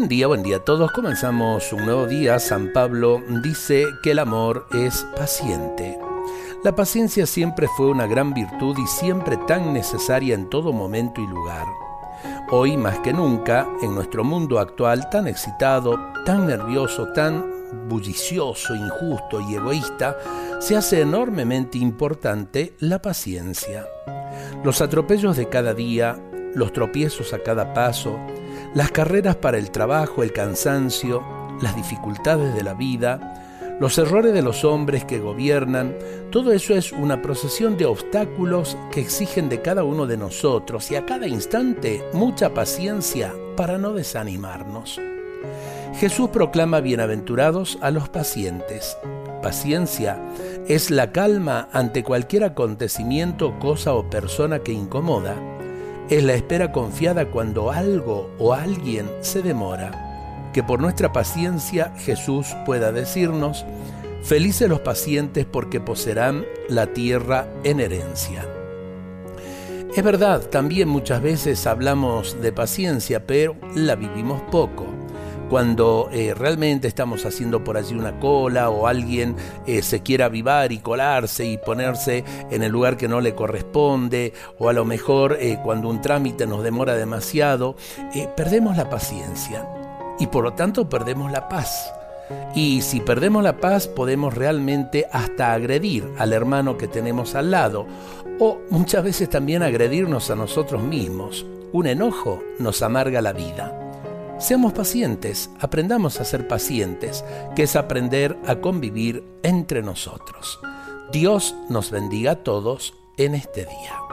Buen día, buen día a todos. Comenzamos un nuevo día. San Pablo dice que el amor es paciente. La paciencia siempre fue una gran virtud y siempre tan necesaria en todo momento y lugar. Hoy más que nunca, en nuestro mundo actual tan excitado, tan nervioso, tan bullicioso, injusto y egoísta, se hace enormemente importante la paciencia. Los atropellos de cada día, los tropiezos a cada paso, las carreras para el trabajo, el cansancio, las dificultades de la vida, los errores de los hombres que gobiernan, todo eso es una procesión de obstáculos que exigen de cada uno de nosotros y a cada instante mucha paciencia para no desanimarnos. Jesús proclama bienaventurados a los pacientes. Paciencia es la calma ante cualquier acontecimiento, cosa o persona que incomoda es la espera confiada cuando algo o alguien se demora. Que por nuestra paciencia Jesús pueda decirnos, felices los pacientes porque poseerán la tierra en herencia. Es verdad, también muchas veces hablamos de paciencia, pero la vivimos poco cuando eh, realmente estamos haciendo por allí una cola o alguien eh, se quiere avivar y colarse y ponerse en el lugar que no le corresponde, o a lo mejor eh, cuando un trámite nos demora demasiado, perdemos la paciencia y por lo tanto perdemos la paz. Y si perdemos la paz podemos realmente hasta agredir al hermano que tenemos al lado o muchas veces también agredirnos a nosotros mismos. Un enojo nos amarga la vida. Seamos pacientes, aprendamos a ser pacientes, que es aprender a convivir entre nosotros. Dios nos bendiga a todos en este día.